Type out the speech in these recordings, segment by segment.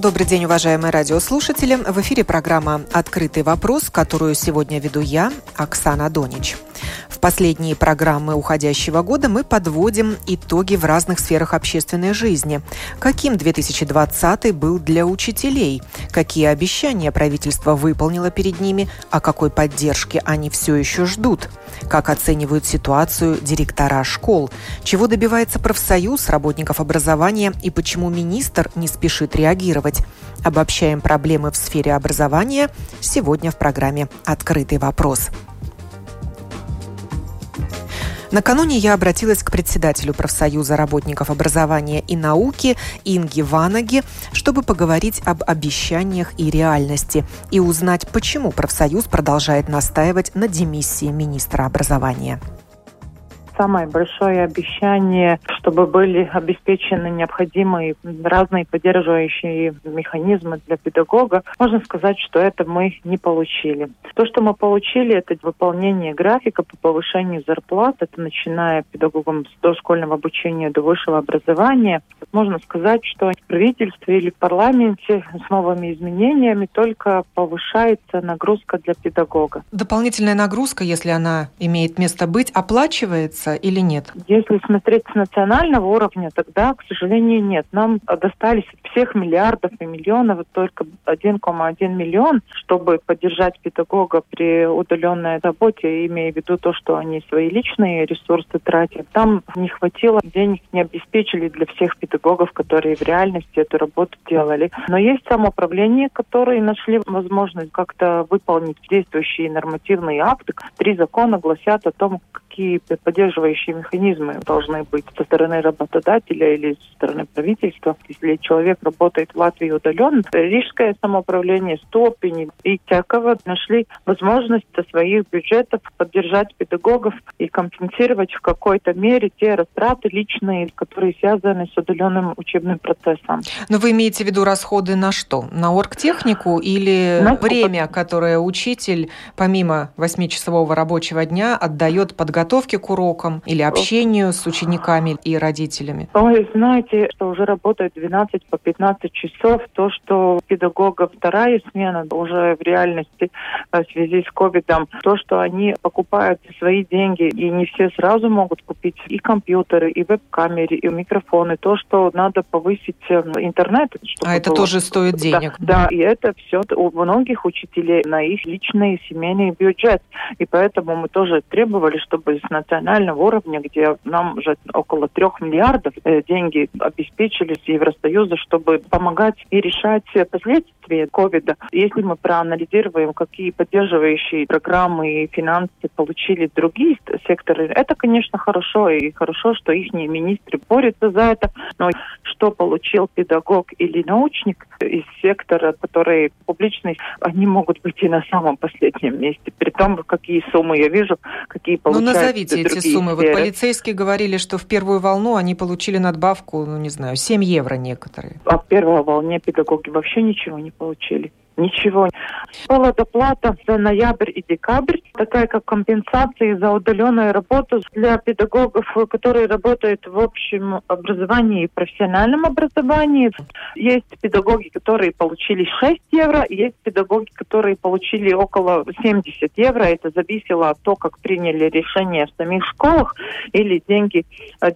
Добрый день, уважаемые радиослушатели. В эфире программа «Открытый вопрос», которую сегодня веду я, Оксана Донич. В последние программы уходящего года мы подводим итоги в разных сферах общественной жизни. Каким 2020 был для учителей? Какие обещания правительство выполнило перед ними? О какой поддержке они все еще ждут? Как оценивают ситуацию директора школ? Чего добивается профсоюз работников образования и почему министр не спешит реагировать? Обобщаем проблемы в сфере образования. Сегодня в программе «Открытый вопрос». Накануне я обратилась к председателю профсоюза работников образования и науки Инги Ванаги, чтобы поговорить об обещаниях и реальности и узнать, почему профсоюз продолжает настаивать на демиссии министра образования самое большое обещание, чтобы были обеспечены необходимые разные поддерживающие механизмы для педагога, можно сказать, что это мы не получили. То, что мы получили, это выполнение графика по повышению зарплат, это начиная педагогам с дошкольного обучения до высшего образования. Можно сказать, что в правительстве или в парламенте с новыми изменениями только повышается нагрузка для педагога. Дополнительная нагрузка, если она имеет место быть, оплачивается достается или нет? Если смотреть с национального уровня, тогда, к сожалению, нет. Нам достались всех миллиардов и миллионов только 1,1 миллион, чтобы поддержать педагога при удаленной работе, имея в виду то, что они свои личные ресурсы тратят. Там не хватило денег, не обеспечили для всех педагогов, которые в реальности эту работу делали. Но есть самоуправление, которые нашли возможность как-то выполнить действующие нормативные акты. Три закона гласят о том, какие поддерживающие механизмы должны быть со стороны работодателя или со стороны правительства. Если человек работает в Латвии удаленно, Рижское самоуправление, ступени и Тякова нашли возможность со своих бюджетов поддержать педагогов и компенсировать в какой-то мере те растраты личные, которые связаны с удаленным учебным процессом. Но вы имеете в виду расходы на что? На оргтехнику или на время, которое учитель помимо восьмичасового рабочего дня отдает подготовке подготовке к урокам или общению с учениками и родителями? Ой, знаете, что уже работает 12 по 15 часов. То, что у педагога вторая смена уже в реальности э, в связи с ковидом, то, что они покупают свои деньги, и не все сразу могут купить и компьютеры, и веб-камеры, и микрофоны, то, что надо повысить э, интернет. А это было... тоже стоит денег. Да, да, и это все у многих учителей на их личный семейный бюджет. И поэтому мы тоже требовали, чтобы с национального уровня, где нам уже около трех миллиардов э, деньги обеспечили с Евросоюза, чтобы помогать и решать последствия ковида. Если мы проанализируем, какие поддерживающие программы и финансы получили другие секторы, это, конечно, хорошо, и хорошо, что их министры борются за это, но что получил педагог или научник из сектора, который публичный, они могут быть и на самом последнем месте, при том, какие суммы я вижу, какие получают назовите эти суммы. Сферы. Вот полицейские говорили, что в первую волну они получили надбавку, ну, не знаю, 7 евро некоторые. А в первой волне педагоги вообще ничего не получили ничего. Была доплата за ноябрь и декабрь, такая как компенсация за удаленную работу для педагогов, которые работают в общем образовании и профессиональном образовании. Есть педагоги, которые получили 6 евро, есть педагоги, которые получили около 70 евро. Это зависело от того, как приняли решение в самих школах, или деньги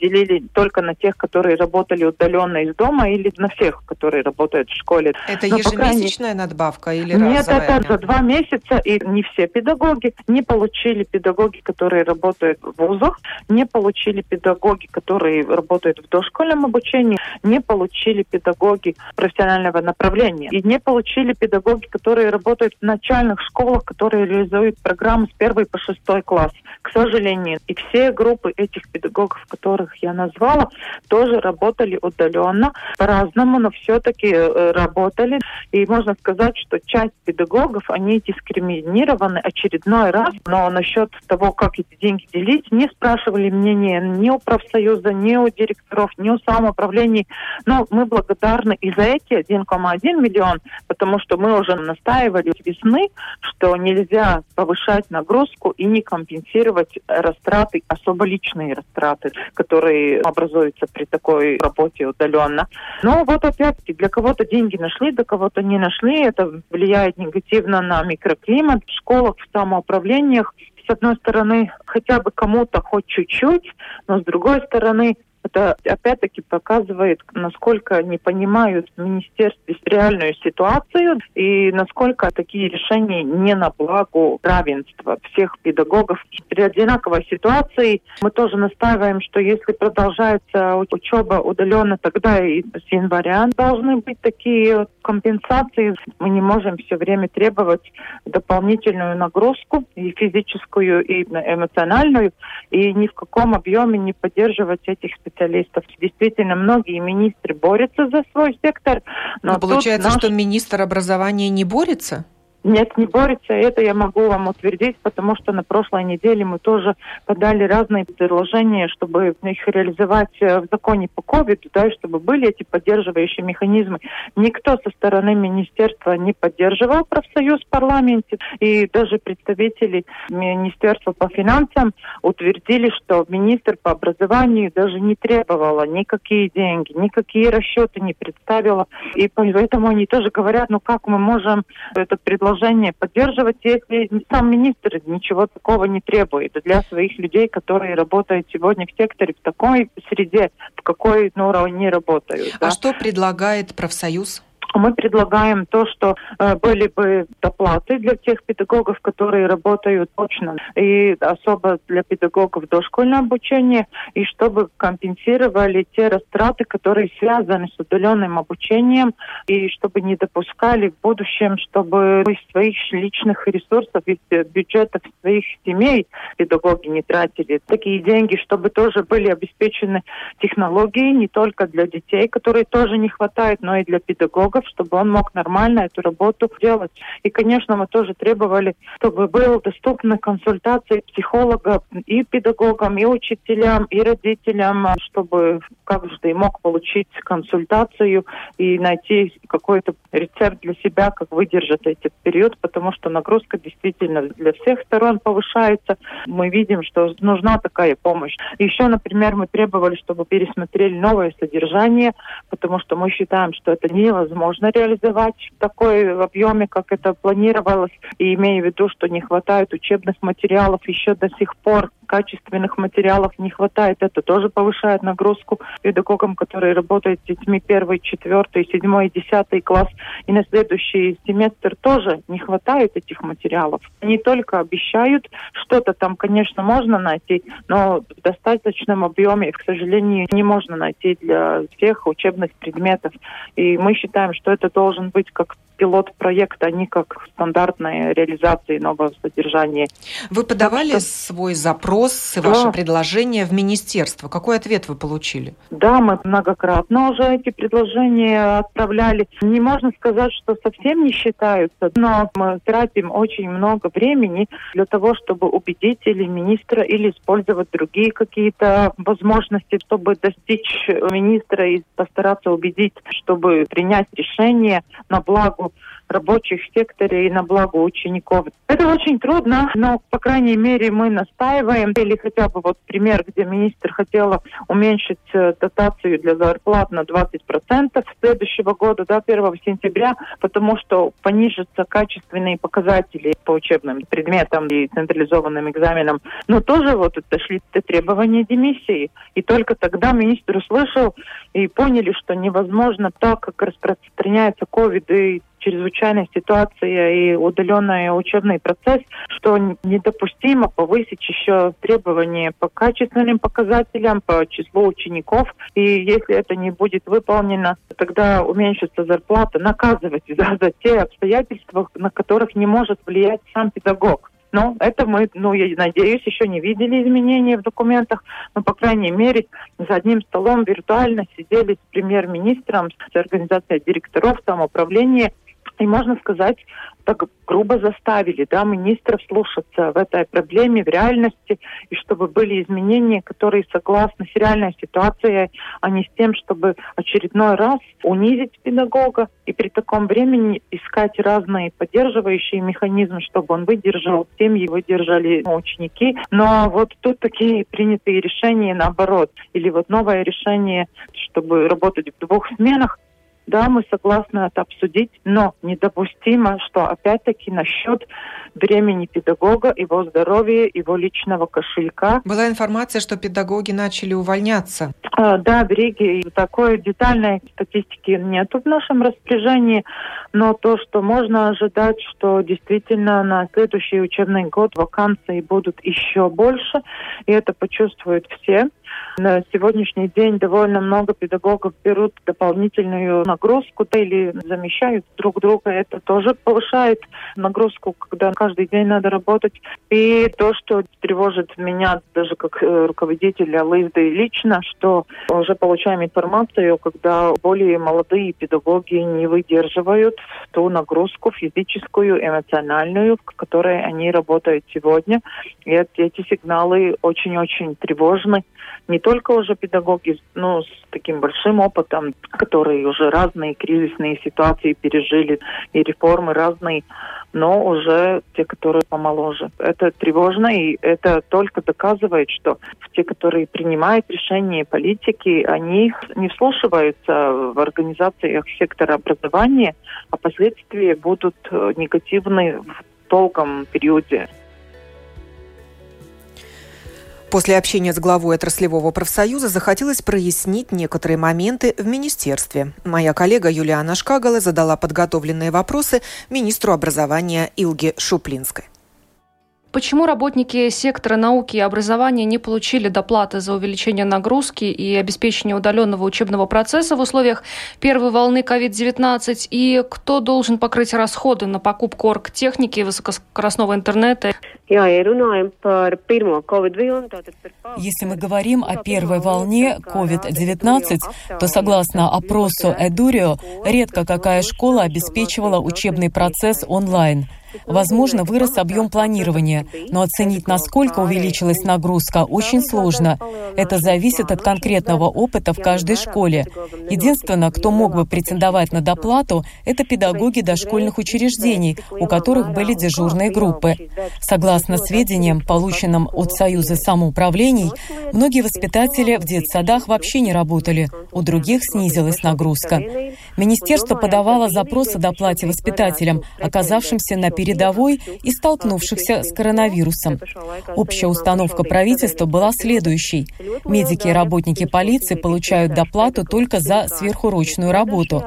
делили только на тех, которые работали удаленно из дома, или на всех, которые работают в школе. Это Но ежемесячная надбавка? Надбавка или Нет, разовая? это за два месяца, и не все педагоги не получили педагоги, которые работают в вузах, не получили педагоги, которые работают в дошкольном обучении, не получили педагоги профессионального направления, и не получили педагоги, которые работают в начальных школах, которые реализуют программу с первой по шестой класс. К сожалению, и все группы этих педагогов, которых я назвала, тоже работали удаленно, по-разному, но все-таки э, работали. И можно сказать, что часть педагогов, они дискриминированы очередной раз, но насчет того, как эти деньги делить, не спрашивали мнения ни у профсоюза, ни у директоров, ни у самоуправлений. Но мы благодарны и за эти 1,1 миллион, потому что мы уже настаивали весны, что нельзя повышать нагрузку и не компенсировать растраты, особо личные растраты, которые образуются при такой работе удаленно. Но вот опять-таки для кого-то деньги нашли, для кого-то не нашли. Это влияет негативно на микроклимат в школах, в самоуправлениях. С одной стороны, хотя бы кому-то хоть чуть-чуть, но с другой стороны, это опять-таки показывает, насколько не понимают в министерстве реальную ситуацию и насколько такие решения не на благо равенства всех педагогов. При одинаковой ситуации мы тоже настаиваем, что если продолжается учеба удаленно, тогда и с января должны быть такие компенсации. Мы не можем все время требовать дополнительную нагрузку и физическую, и эмоциональную, и ни в каком объеме не поддерживать этих специалистов специалистов. Действительно, многие министры борются за свой сектор. Но, но получается, наш... что министр образования не борется? Нет, не борется. Это я могу вам утвердить, потому что на прошлой неделе мы тоже подали разные предложения, чтобы их реализовать э, в законе по ковиду, да, чтобы были эти поддерживающие механизмы. Никто со стороны министерства не поддерживал профсоюз в парламенте, и даже представители Министерства по финансам утвердили, что министр по образованию даже не требовала никакие деньги, никакие расчеты не представила. И поэтому они тоже говорят, ну как мы можем это предложить продолжение поддерживать, если сам министр ничего такого не требует для своих людей, которые работают сегодня в секторе в такой среде, в какой ну, они работают. А да? что предлагает профсоюз? Мы предлагаем то, что э, были бы доплаты для тех педагогов, которые работают точно, и особо для педагогов дошкольного обучения, и чтобы компенсировали те растраты, которые связаны с удаленным обучением, и чтобы не допускали в будущем, чтобы из своих личных ресурсов, из бюджетов своих семей педагоги не тратили. Такие деньги, чтобы тоже были обеспечены технологии не только для детей, которые тоже не хватает, но и для педагогов, чтобы он мог нормально эту работу делать. И, конечно, мы тоже требовали, чтобы был доступны консультации психолога и педагогам, и учителям, и родителям, чтобы каждый мог получить консультацию и найти какой-то рецепт для себя, как выдержать этот период, потому что нагрузка действительно для всех сторон повышается. Мы видим, что нужна такая помощь. Еще, например, мы требовали, чтобы пересмотрели новое содержание, потому что мы считаем, что это невозможно невозможно реализовать в такой объеме, как это планировалось, и имея в виду, что не хватает учебных материалов еще до сих пор качественных материалов не хватает. Это тоже повышает нагрузку педагогам, которые работают с детьми первый, четвертый, седьмой, десятый класс. И на следующий семестр тоже не хватает этих материалов. Не только обещают, что-то там, конечно, можно найти, но в достаточном объеме, к сожалению, не можно найти для всех учебных предметов. И мы считаем, что это должен быть как пилот-проект, не как стандартная реализация нового содержания. Вы подавали что... свой запрос и да. ваше предложение в министерство. Какой ответ вы получили? Да, мы многократно уже эти предложения отправляли. Не можно сказать, что совсем не считаются, но мы тратим очень много времени для того, чтобы убедить или министра, или использовать другие какие-то возможности, чтобы достичь министра и постараться убедить, чтобы принять решение на благо рабочих секторе и на благо учеников. Это очень трудно, но, по крайней мере, мы настаиваем. Или хотя бы вот пример, где министр хотела уменьшить э, дотацию для зарплат на 20% следующего года, до 1 сентября, потому что понижатся качественные показатели по учебным предметам и централизованным экзаменам. Но тоже вот дошли до требования демиссии. И только тогда министр услышал и поняли, что невозможно так, как распространяется COVID и чрезвычайная ситуация и удаленный учебный процесс, что недопустимо повысить еще требования по качественным показателям, по числу учеников. И если это не будет выполнено, тогда уменьшится зарплата, наказывать за, за те обстоятельства, на которых не может влиять сам педагог. Но это мы, ну, я надеюсь, еще не видели изменений в документах, но, по крайней мере, за одним столом виртуально сидели с премьер-министром, с организацией директоров самоуправления И можно сказать, так грубо заставили да, министров слушаться в этой проблеме, в реальности, и чтобы были изменения, которые согласны с реальной ситуацией, а не с тем, чтобы очередной раз унизить педагога и при таком времени искать разные поддерживающие механизмы, чтобы он выдержал, семьи выдержали ученики. Но вот тут такие принятые решения наоборот. Или вот новое решение, чтобы работать в двух сменах, да, мы согласны это обсудить, но недопустимо, что опять-таки насчет времени педагога, его здоровья, его личного кошелька. Была информация, что педагоги начали увольняться. А, да, в Риге такой детальной статистики нет в нашем распоряжении, но то, что можно ожидать, что действительно на следующий учебный год вакансий будут еще больше, и это почувствуют все. На сегодняшний день довольно много педагогов берут дополнительную нагрузку или замещают друг друга. Это тоже повышает нагрузку, когда каждый день надо работать. И то, что тревожит меня даже как э, руководителя Лызды лично, что уже получаем информацию, когда более молодые педагоги не выдерживают ту нагрузку физическую, эмоциональную, в которой они работают сегодня. И эти сигналы очень-очень тревожны не только уже педагоги, но с таким большим опытом, которые уже разные кризисные ситуации пережили и реформы разные, но уже те, которые помоложе. Это тревожно, и это только доказывает, что те, которые принимают решения политики, они не вслушиваются в организациях сектора образования, а последствия будут э, негативны в долгом периоде. После общения с главой отраслевого профсоюза захотелось прояснить некоторые моменты в министерстве. Моя коллега Юлиана Шкагала задала подготовленные вопросы министру образования Илге Шуплинской. Почему работники сектора науки и образования не получили доплаты за увеличение нагрузки и обеспечение удаленного учебного процесса в условиях первой волны COVID-19? И кто должен покрыть расходы на покупку оргтехники и высокоскоростного интернета? Если мы говорим о первой волне COVID-19, то согласно опросу Эдурио, редко какая школа обеспечивала учебный процесс онлайн. Возможно, вырос объем планирования, но оценить, насколько увеличилась нагрузка, очень сложно. Это зависит от конкретного опыта в каждой школе. Единственное, кто мог бы претендовать на доплату, это педагоги дошкольных учреждений, у которых были дежурные группы. Согласно сведениям, полученным от Союза самоуправлений, многие воспитатели в детсадах вообще не работали, у других снизилась нагрузка. Министерство подавало запрос о доплате воспитателям, оказавшимся на передовой и столкнувшихся с коронавирусом. Общая установка правительства была следующей. Медики и работники полиции получают доплату только за сверхурочную работу.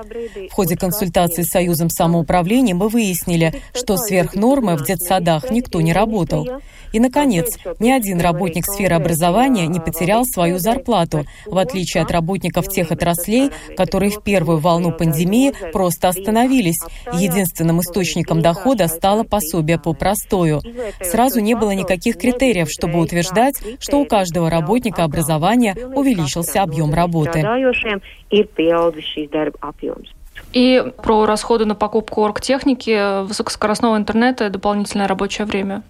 В ходе консультации с Союзом самоуправления мы выяснили, что сверх нормы в детсадах никто не работал. И, наконец, ни один работник сферы образования не потерял свою зарплату, в отличие от работников тех отраслей, которые в первую волну пандемии просто остановились. Единственным источником дохода стало пособие по простою. Сразу не было никаких критериев, чтобы утверждать, что у каждого работника образования увеличился объем работы. И про расходы на покупку оргтехники, высокоскоростного интернета и дополнительное рабочее время.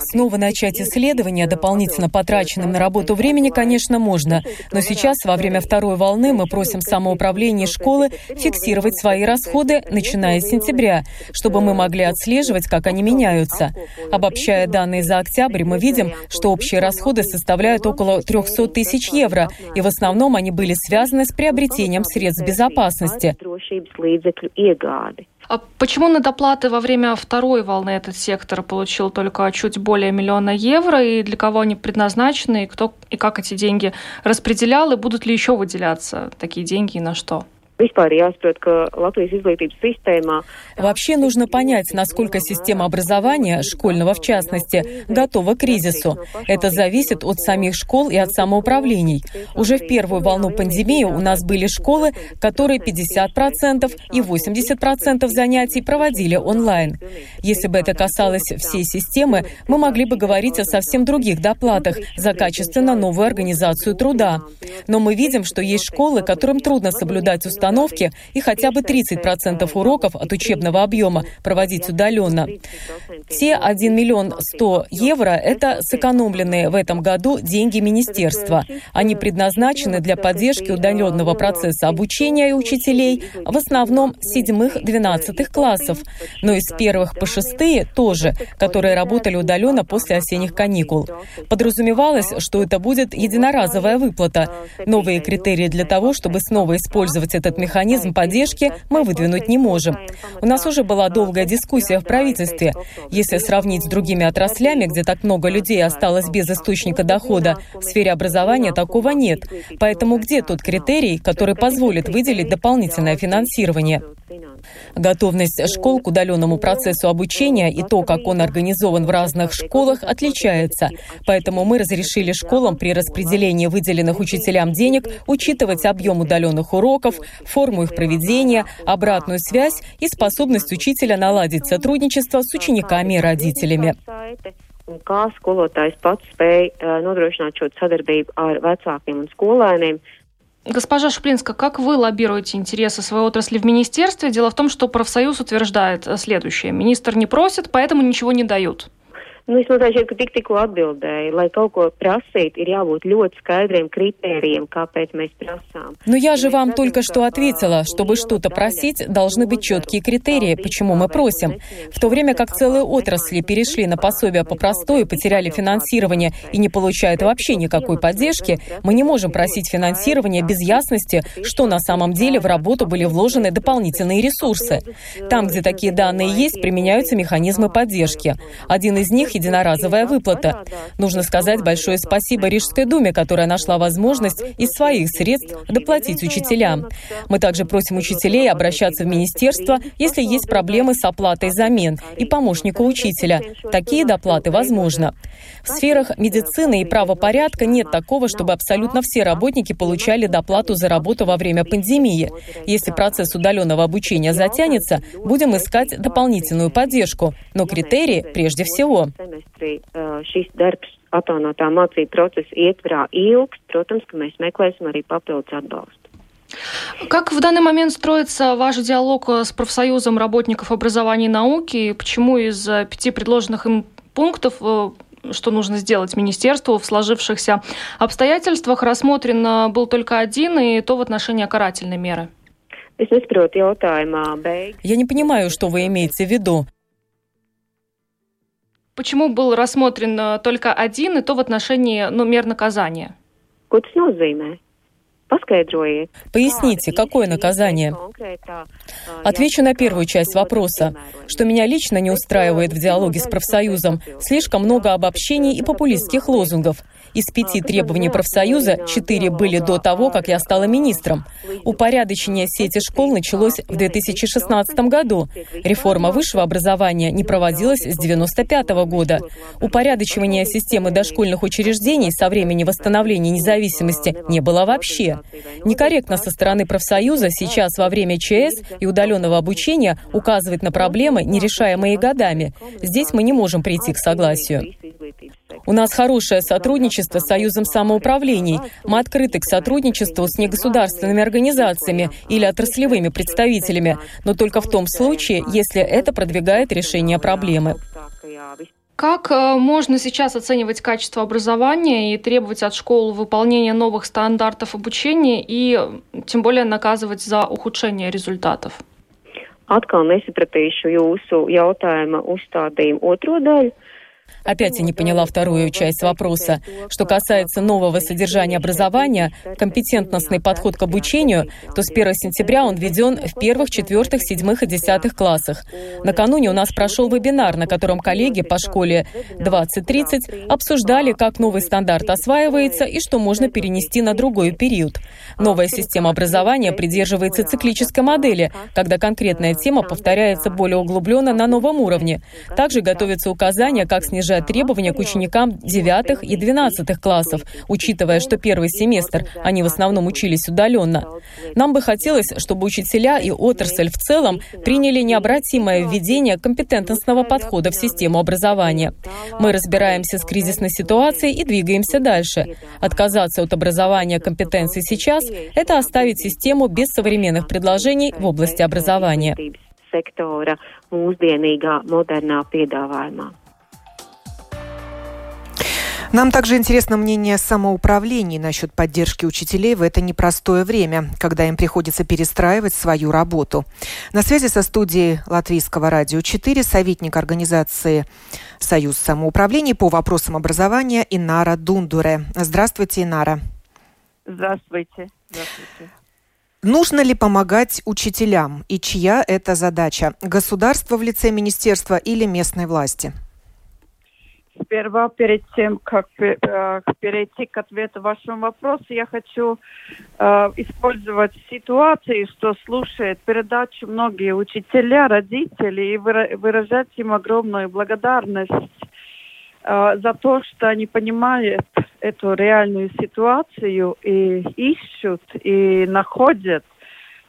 Снова начать исследование дополнительно потраченным на работу времени, конечно, можно. Но сейчас, во время второй волны, мы просим самоуправление школы фиксировать свои расходы, начиная с сентября, чтобы мы могли отслеживать, как они меняются. Обобщая данные за октябрь, мы видим, что общие расходы составляют около 300 тысяч евро, и в основном они были связаны с приобретением средств безопасности. А почему на доплаты во время второй волны этот сектор получил только чуть более миллиона евро, и для кого они предназначены, и кто и как эти деньги распределял, и будут ли еще выделяться такие деньги и на что? Вообще нужно понять, насколько система образования, школьного в частности, готова к кризису. Это зависит от самих школ и от самоуправлений. Уже в первую волну пандемии у нас были школы, которые 50% и 80% занятий проводили онлайн. Если бы это касалось всей системы, мы могли бы говорить о совсем других доплатах за качественно новую организацию труда. Но мы видим, что есть школы, которым трудно соблюдать установки обстановке и хотя бы 30% уроков от учебного объема проводить удаленно. Те 1 миллион 100 евро – это сэкономленные в этом году деньги министерства. Они предназначены для поддержки удаленного процесса обучения и учителей, в основном 7-12 классов, но из первых по шестые тоже, которые работали удаленно после осенних каникул. Подразумевалось, что это будет единоразовая выплата. Новые критерии для того, чтобы снова использовать этот механизм поддержки, мы выдвинуть не можем. У нас уже была долгая дискуссия в правительстве. Если сравнить с другими отраслями, где так много людей осталось без источника дохода, в сфере образования такого нет. Поэтому где тот критерий, который позволит выделить дополнительное финансирование? Готовность школ к удаленному процессу обучения и то, как он организован в разных школах, отличается. Поэтому мы разрешили школам при распределении выделенных учителям денег учитывать объем удаленных уроков, форму их проведения, обратную связь и способность учителя наладить сотрудничество с учениками и родителями. Госпожа Шуплинска, как вы лоббируете интересы своей отрасли в министерстве? Дело в том, что профсоюз утверждает следующее. Министр не просит, поэтому ничего не дают. Nu, es domāju, ka tik tikko atbildēju, lai kaut ko prasīt, ir jābūt ļoti skaidriem kritērijiem, kāpēc mēs просām. Но я же вам только что ответила, чтобы что-то просить, должны быть четкие критерии, почему мы просим. В то время как целые отрасли перешли на пособие по простой, потеряли финансирование и не получают вообще никакой поддержки, мы не можем просить финансирования без ясности, что на самом деле в работу были вложены дополнительные ресурсы. Там, где такие данные есть, применяются механизмы поддержки. Один из них единоразовая выплата. Нужно сказать большое спасибо Рижской думе, которая нашла возможность из своих средств доплатить учителям. Мы также просим учителей обращаться в министерство, если есть проблемы с оплатой замен и помощника учителя. Такие доплаты возможно. В сферах медицины и правопорядка нет такого, чтобы абсолютно все работники получали доплату за работу во время пандемии. Если процесс удаленного обучения затянется, будем искать дополнительную поддержку. Но критерии прежде всего semestrī šis darbs atjaunotā mācību procesa ietverā ilgs, protams, ka mēs meklēsim arī papildus atbalstu. Как в данный момент строится ваш диалог с профсоюзом работников образования и науки? Почему из пяти предложенных им пунктов что нужно сделать министерству в сложившихся обстоятельствах, рассмотрен был только один, и то в отношении карательной меры? Я не понимаю, что вы имеете в виду. Почему был рассмотрен э, только один, и то в отношении ну, мер наказания? Поясните, какое наказание? Отвечу на первую часть вопроса. Что меня лично не устраивает в диалоге с профсоюзом, слишком много обобщений и популистских лозунгов. Из пяти требований профсоюза четыре были до того, как я стала министром. Упорядочение сети школ началось в 2016 году. Реформа высшего образования не проводилась с 1995 года. Упорядочивание системы дошкольных учреждений со времени восстановления независимости не было вообще. Некорректно со стороны профсоюза сейчас во время ЧС и удаленного обучения указывать на проблемы, нерешаемые годами. Здесь мы не можем прийти к согласию. У нас хорошее сотрудничество с Союзом самоуправлений. Мы открыты к сотрудничеству с негосударственными организациями или отраслевыми представителями, но только в том случае, если это продвигает решение проблемы. Как э, можно сейчас оценивать качество образования и требовать от школ выполнения новых стандартов обучения и тем более наказывать за ухудшение результатов? Atkal nesapratīšu jūsu jautājuma uzstādījumu otro daļu. Опять я не поняла вторую часть вопроса. Что касается нового содержания образования, компетентностный подход к обучению, то с 1 сентября он введен в первых, четвертых, седьмых и десятых классах. Накануне у нас прошел вебинар, на котором коллеги по школе 2030 обсуждали, как новый стандарт осваивается и что можно перенести на другой период. Новая система образования придерживается циклической модели, когда конкретная тема повторяется более углубленно на новом уровне. Также готовятся указания, как снижать снижать требования к ученикам 9 и 12 классов, учитывая, что первый семестр они в основном учились удаленно. Нам бы хотелось, чтобы учителя и отрасль в целом приняли необратимое введение компетентностного подхода в систему образования. Мы разбираемся с кризисной ситуацией и двигаемся дальше. Отказаться от образования компетенций сейчас – это оставить систему без современных предложений в области образования. sektora mūsdienīgā, modernā piedāvājumā. Нам также интересно мнение самоуправлений насчет поддержки учителей в это непростое время, когда им приходится перестраивать свою работу. На связи со студией Латвийского радио 4 советник организации «Союз самоуправлений» по вопросам образования Инара Дундуре. Здравствуйте, Инара. Здравствуйте. Здравствуйте. Нужно ли помогать учителям и чья это задача? Государство в лице министерства или местной власти? Сперва, перед тем, как э, перейти к ответу вашему вопросу, я хочу э, использовать ситуацию, что слушает передачу многие учителя, родители, и выражать им огромную благодарность э, за то, что они понимают эту реальную ситуацию и ищут и находят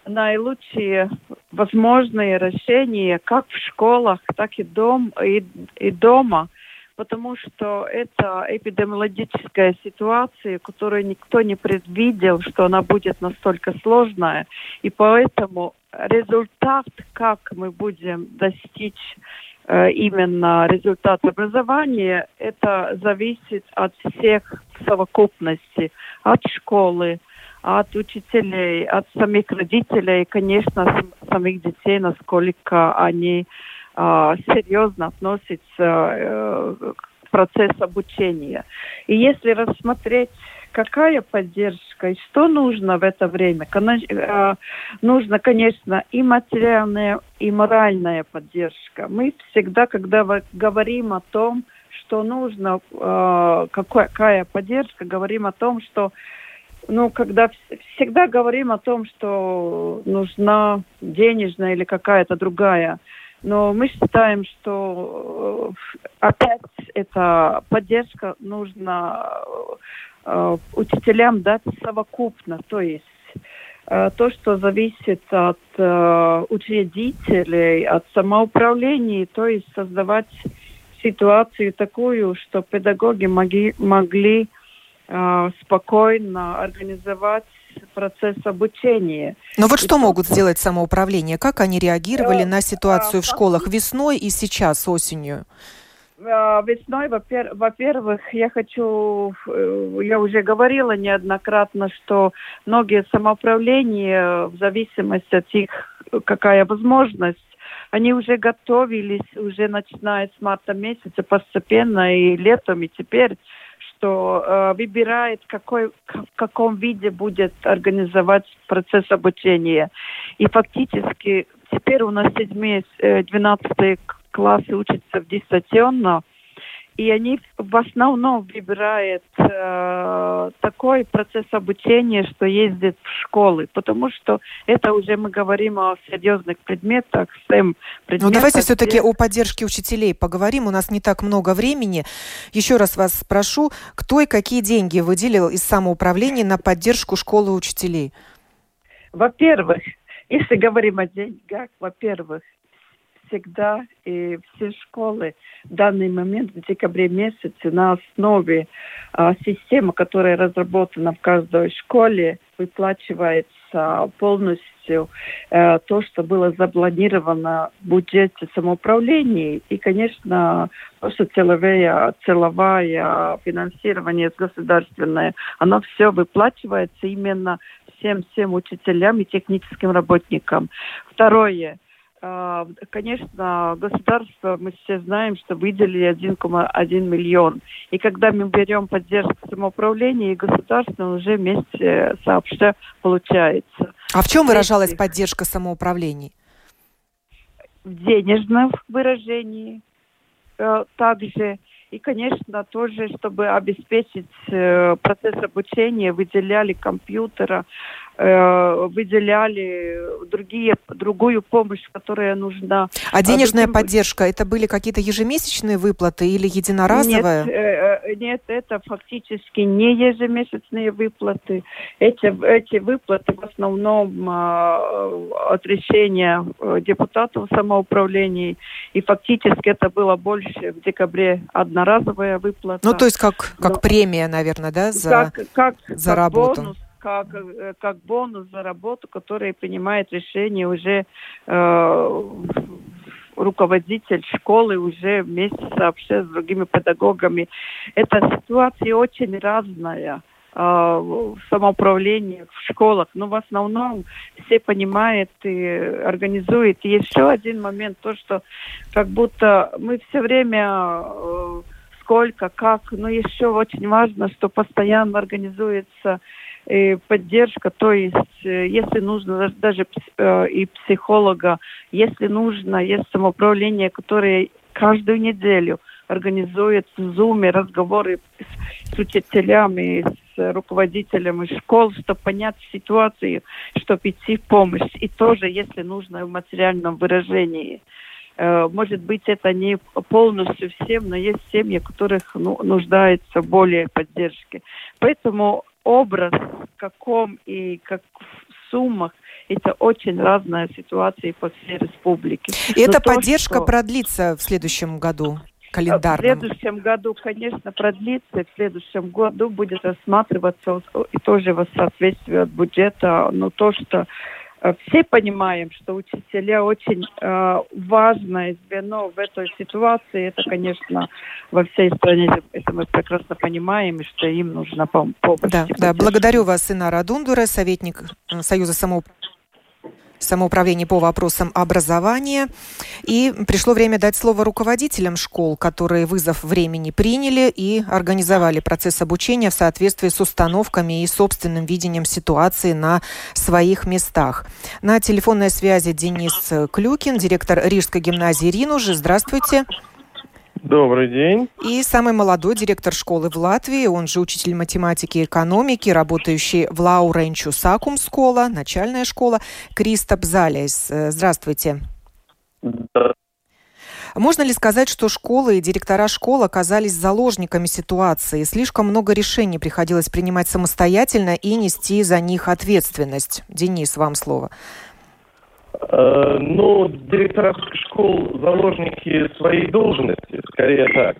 наилучшие возможные решения как в школах, так и, дом, и, и дома – потому что это эпидемиологическая ситуация, которую никто не предвидел, что она будет настолько сложная. И поэтому результат, как мы будем достичь э, именно результат образования, это зависит от всех совокупностей, от школы, от учителей, от самих родителей, конечно, самих детей, насколько они серьезно относится э, к процессу обучения. И если рассмотреть какая поддержка и что нужно в это время. Э, нужно, конечно, и материальная, и моральная поддержка. Мы всегда, когда говорим о том, что нужно, э, какая поддержка, говорим о том, что ну, когда всегда говорим о том, что нужна денежная или какая-то другая но мы считаем, что э, опять эта поддержка нужно э, учителям дать совокупно, то есть э, то, что зависит от учредителей, от самоуправления, то есть создавать ситуацию такую, что педагоги могли спокойно организовать процесс обучения. Но вот и что могут сделать самоуправление? Как они реагировали на ситуацию в школах весной и сейчас осенью? А, весной, во-первых, я хочу, э, я уже говорила неоднократно, что многие самоуправления, в зависимости от их, какая возможность, они уже готовились, уже начиная с марта месяца постепенно и летом, и теперь что э, выбирает, какой, в каком виде будет организовать процесс обучения. И фактически теперь у нас 7 12 э, классы учатся в дистанционно, и они в основном выбирают э, такой процесс обучения, что ездят в школы, потому что это уже мы говорим о серьезных предметах, STEM предметах. Ну давайте все-таки о поддержке учителей поговорим, у нас не так много времени. Еще раз вас спрошу, кто и какие деньги выделил из самоуправления на поддержку школы учителей? Во-первых, если говорим о деньгах, во-первых, всегда и все школы в данный момент в декабре месяце на основе а, системы, которая разработана в каждой школе, выплачивается полностью а, то, что было запланировано в бюджете самоуправления. И, конечно, то, что целовая, целовая финансирование государственное, оно все выплачивается именно всем всем учителям и техническим работникам. Второе – конечно, государство, мы все знаем, что выделили 1,1 миллион. И когда мы берем поддержку самоуправления и государства, уже вместе сообща получается. А в чем выражалась поддержка самоуправлений? В денежном выражении. Э, также и, конечно, тоже, чтобы обеспечить э, процесс обучения, выделяли компьютера, выделяли другие, другую помощь, которая нужна. А денежная другим... поддержка, это были какие-то ежемесячные выплаты или единоразовые? Нет, э, э, нет, это фактически не ежемесячные выплаты. Эти, эти выплаты в основном э, от решения э, депутатов самоуправлений. И фактически это было больше в декабре одноразовая выплата. Ну, то есть как, как Но, премия, наверное, да, за, как, как, за как работу? Бонус, как, э, как бонус за работу, который принимает решение уже э, руководитель школы уже вместе вообще с другими педагогами. Эта ситуация очень разная э, самоуправление в школах, но в основном все понимают и организуют. И еще один момент, то, что как будто мы все время э, сколько, как, но еще очень важно, что постоянно организуется поддержка, то есть э, если нужно даже э, и психолога, если нужно, есть самоуправление, которое каждую неделю организует в Zoom разговоры с, с учителями, с руководителями школ, чтобы понять ситуацию, чтобы идти в помощь. И тоже, если нужно, в материальном выражении. Может быть, это не полностью всем, но есть семьи, которых ну, нуждаются в более поддержке. Поэтому образ, в каком и как в суммах, это очень разная ситуация по всей республике. И эта поддержка что... продлится в следующем году? календарном? В следующем году, конечно, продлится. В следующем году будет рассматриваться и тоже в соответствии от бюджета, но то, что все понимаем, что учителя очень э, важное звено в этой ситуации. Это, конечно, во всей стране это мы прекрасно понимаем, и что им нужна помощь. Да, да. Благодарю вас, Инара Дундура, советник э, Союза самоуправления самоуправления по вопросам образования. И пришло время дать слово руководителям школ, которые вызов времени приняли и организовали процесс обучения в соответствии с установками и собственным видением ситуации на своих местах. На телефонной связи Денис Клюкин, директор Рижской гимназии Ринужи. Здравствуйте. Добрый день. И самый молодой директор школы в Латвии, он же учитель математики и экономики, работающий в Лауренчу Сакум школа, начальная школа, Кристоп Залес. Э, здравствуйте. Да. Можно ли сказать, что школы и директора школ оказались заложниками ситуации? Слишком много решений приходилось принимать самостоятельно и нести за них ответственность. Денис, вам слово. Э, ну, директора школ заложники своей должности, скорее так.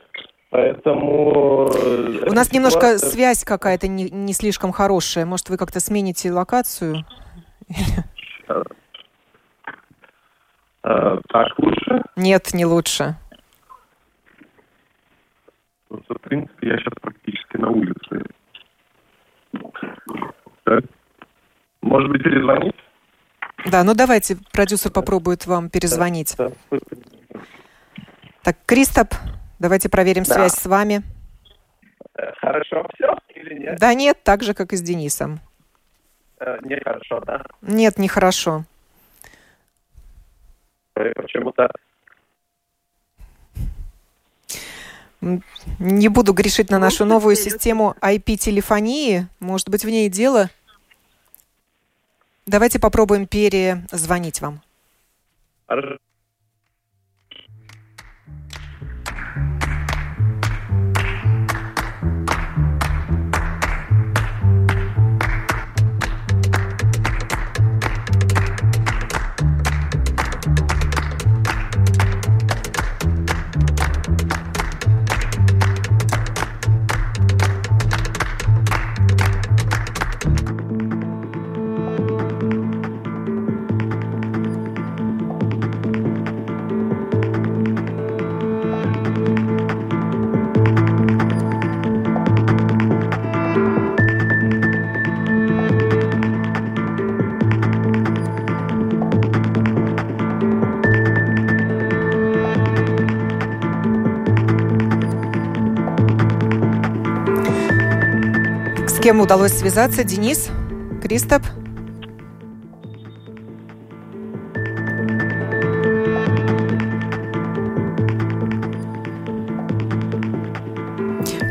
Поэтому... Э, У нас немножко связь какая-то не, не слишком хорошая. Может, вы как-то смените локацию? Э, так лучше? Нет, не лучше. В принципе, я сейчас практически на улице. Так. Может быть, перезвонить? Да, ну давайте, продюсер попробует вам перезвонить. Да, да. Так, Кристоп, давайте проверим да. связь с вами. Э, хорошо все или нет? Да нет, так же, как и с Денисом. Э, нехорошо, да? Нет, нехорошо. Э, почему-то не буду грешить на нашу новую систему IP-телефонии. Может быть, в ней дело? Давайте попробуем перезвонить вам. Кем удалось связаться? Денис? Кристоп?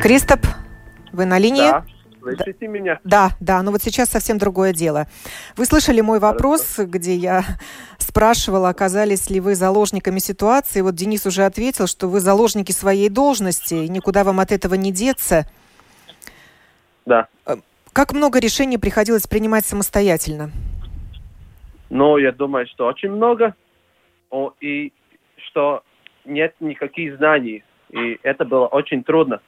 Кристоп, вы на линии? Да, Слышите да, меня? Да, да, но вот сейчас совсем другое дело. Вы слышали мой вопрос, Хорошо. где я спрашивала, оказались ли вы заложниками ситуации. Вот Денис уже ответил, что вы заложники своей должности, и никуда вам от этого не деться. Да. Э, как много решений приходилось принимать самостоятельно? Ну, я думаю, что очень много. О, и что нет никаких знаний. И это было очень трудно.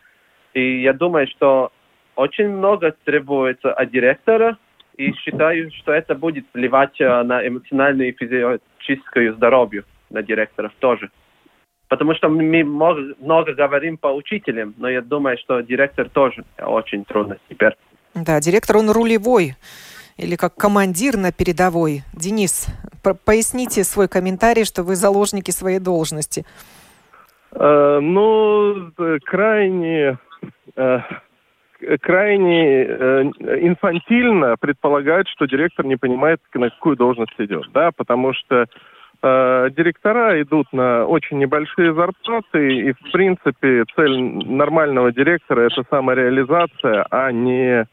И я думаю, что очень много требуется от директора, и считаю, что это будет вливать э, на эмоциональное и физическое здоровье на директоров тоже. Потому что мы много говорим по учителям, но я думаю, что директор тоже очень трудно теперь. Да, директор, он рулевой или как командир на передовой. Денис, поясните свой комментарий, что вы заложники своей должности. Э, ну, крайне, э, крайне э, инфантильно предполагать, что директор не понимает, на какую должность идет, да, потому что э, директора идут на очень небольшие зарплаты, и, в принципе, цель нормального директора – это самореализация, а не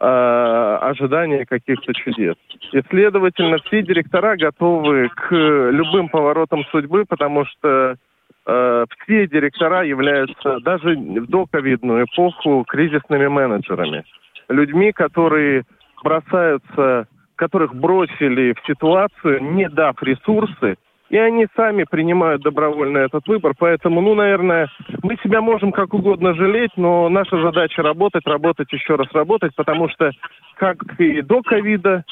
э, ожидание каких-то чудес. И, следовательно, все директора готовы к любым поворотам судьбы, потому что э, все директора являются даже в доковидную эпоху кризисными менеджерами. Людьми, которые бросаются, которых бросили в ситуацию, не дав ресурсы, и они сами принимают добровольно этот выбор. Поэтому, ну, наверное, мы себя можем как угодно жалеть, но наша задача работать, работать, еще раз работать, потому что, как и до ковида,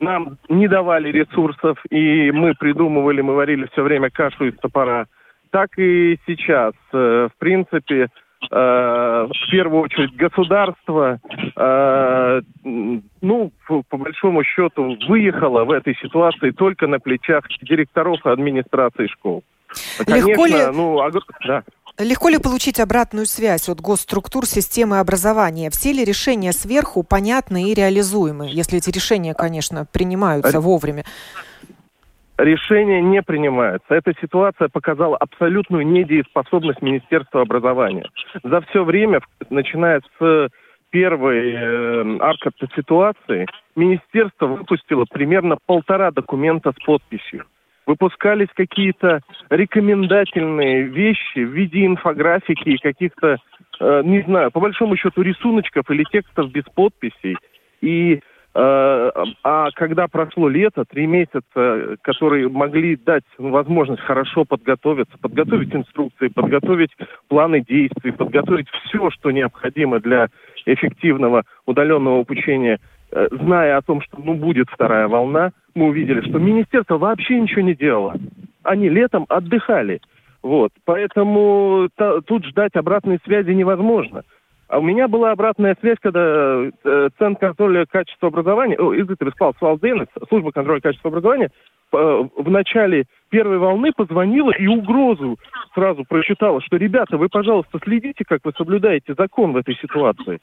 нам не давали ресурсов, и мы придумывали, мы варили все время кашу из топора, так и сейчас. Э, в принципе, в первую очередь государство, э, ну, по большому счету, выехало в этой ситуации только на плечах директоров и администрации школ. Конечно, Легко ли... ну, ог... да. Легко ли получить обратную связь от госструктур системы образования? Все ли решения сверху понятны и реализуемы, если эти решения, конечно, принимаются вовремя? Решения не принимаются. Эта ситуация показала абсолютную недееспособность Министерства образования. За все время, начиная с первой э, аркадной ситуации, министерство выпустило примерно полтора документа с подписью. Выпускались какие-то рекомендательные вещи в виде инфографики и каких-то, э, не знаю, по большому счету рисуночков или текстов без подписей. И Э, а когда прошло лето, три месяца, которые могли дать возможность хорошо подготовиться, подготовить инструкции, подготовить планы действий, подготовить все, что необходимо для эффективного удаленного обучения, э, зная о том, что ну, будет вторая волна, мы увидели, что министерство вообще ничего не делало. Они летом отдыхали. Вот. Поэтому тут ждать обратной связи невозможно. А у меня была обратная связь, когда э, Центр контроля качества образования, о, Изготовь Свалденец, служба контроля качества образования, э, в начале первой волны позвонила и угрозу сразу прочитала, что, ребята, вы, пожалуйста, следите, как вы соблюдаете закон в этой ситуации.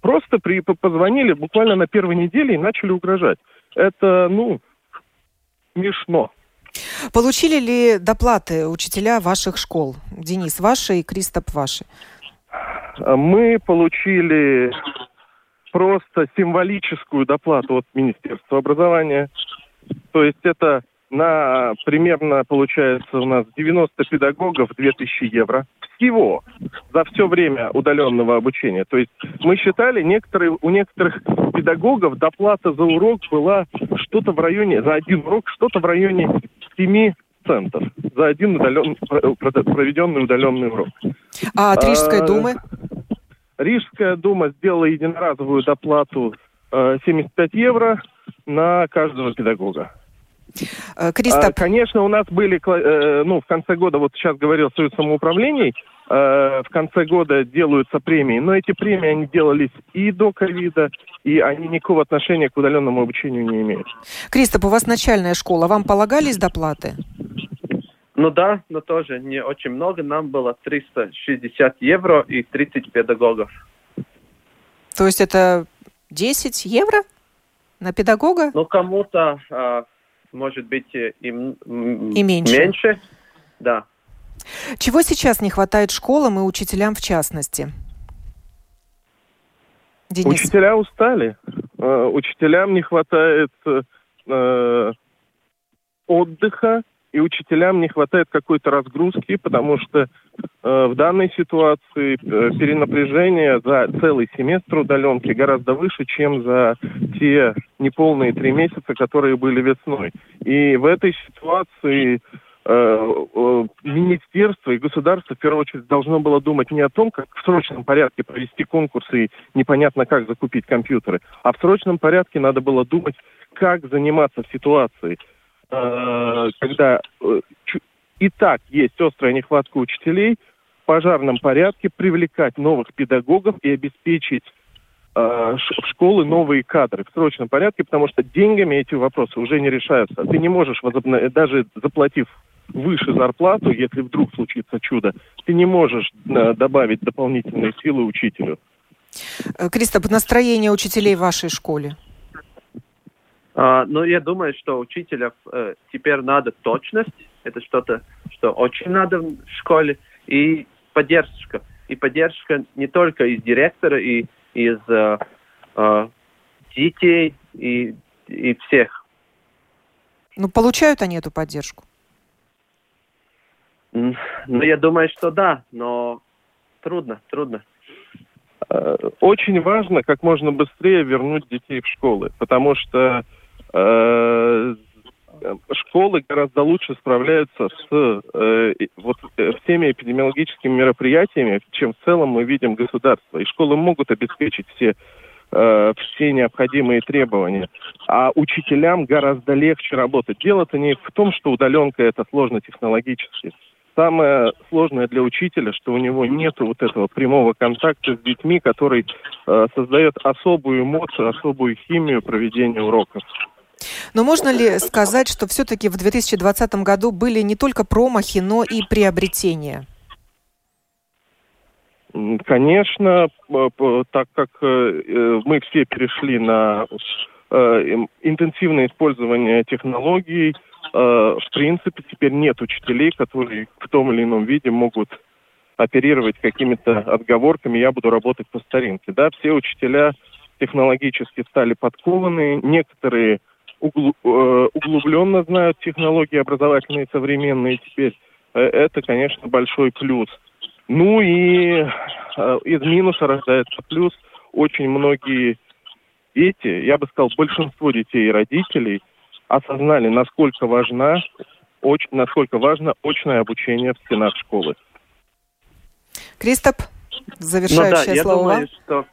Просто при, позвонили буквально на первой неделе и начали угрожать. Это, ну, смешно. Получили ли доплаты учителя ваших школ? Денис, ваши и Кристоп ваши? Мы получили просто символическую доплату от Министерства образования. То есть это на примерно, получается, у нас 90 педагогов 2000 евро. Всего за все время удаленного обучения. То есть мы считали, некоторые, у некоторых педагогов доплата за урок была что-то в районе, за один урок что-то в районе 7 центов за один удален, проведенный удаленный урок. А от Рижской а, думы? Рижская дума сделала единоразовую доплату 75 э, евро на каждого педагога. Э, Кристоп. А, конечно, у нас были, э, ну, в конце года, вот сейчас говорил Союз самоуправлений, в конце года делаются премии, но эти премии, они делались и до ковида, и они никакого отношения к удаленному обучению не имеют. Кристоп, у вас начальная школа, вам полагались доплаты? Ну да, но тоже не очень много. Нам было 360 евро и 30 педагогов. То есть это 10 евро на педагога? Ну, кому-то, а, может быть, и, и меньше. меньше. Да. Чего сейчас не хватает школам и учителям в частности? Денис. Учителя устали. Э, учителям не хватает э, отдыха, и учителям не хватает какой-то разгрузки, потому что э, в данной ситуации э, перенапряжение за целый семестр удаленки гораздо выше, чем за те неполные три месяца, которые были весной. И в этой ситуации Э, министерство и государство в первую очередь должно было думать не о том, как в срочном порядке провести конкурсы и непонятно как закупить компьютеры, а в срочном порядке надо было думать, как заниматься э, когда и так есть острая нехватка учителей, в пожарном порядке привлекать новых педагогов и обеспечить в школы новые кадры в срочном порядке, потому что деньгами эти вопросы уже не решаются. Ты не можешь, возобновить, даже заплатив выше зарплату, если вдруг случится чудо, ты не можешь э, добавить дополнительные силы учителю. Э, Кристоп, настроение учителей в вашей школе? А, ну, я думаю, что учителям э, теперь надо точность. Это что-то, что очень надо в школе. И поддержка. И поддержка не только из директора, и из э, э, детей, и, и всех. Ну, получают они эту поддержку? Ну, я думаю, что да, но трудно, трудно. Э, очень важно как можно быстрее вернуть детей в школы, потому что э, школы гораздо лучше справляются с э, вот, э, всеми эпидемиологическими мероприятиями, чем в целом мы видим государство. И школы могут обеспечить все э, все необходимые требования. А учителям гораздо легче работать. Дело-то не в том, что удаленка это сложно технологически. Самое сложное для учителя, что у него нет вот этого прямого контакта с детьми, который э, создает особую эмоцию, особую химию проведения уроков. Но можно ли сказать, что все-таки в 2020 году были не только промахи, но и приобретения? Конечно, так как э, э, мы все перешли на э, интенсивное использование технологий, в принципе, теперь нет учителей, которые в том или ином виде могут оперировать какими-то отговорками, я буду работать по старинке. Да, все учителя технологически стали подкованы, некоторые углубленно знают технологии образовательные современные теперь. Э, это, конечно, большой плюс. Ну и э, из минуса рождается плюс. Очень многие дети, я бы сказал, большинство детей и родителей – осознали, насколько важна, оч, насколько важно очное обучение в стенах школы. Кристоп, завершающее ну, да, слово. Я думаю, что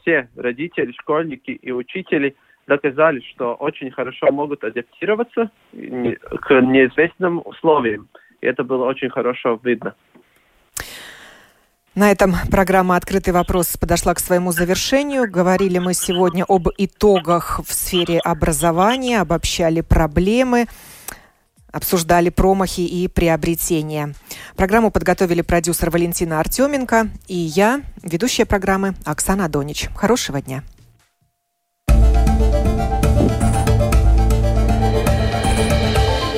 все родители, школьники и учители доказали, что очень хорошо могут адаптироваться к неизвестным условиям. И это было очень хорошо видно. На этом программа «Открытый вопрос» подошла к своему завершению. Говорили мы сегодня об итогах в сфере образования, обобщали проблемы, обсуждали промахи и приобретения. Программу подготовили продюсер Валентина Артеменко и я, ведущая программы Оксана Донич. Хорошего дня.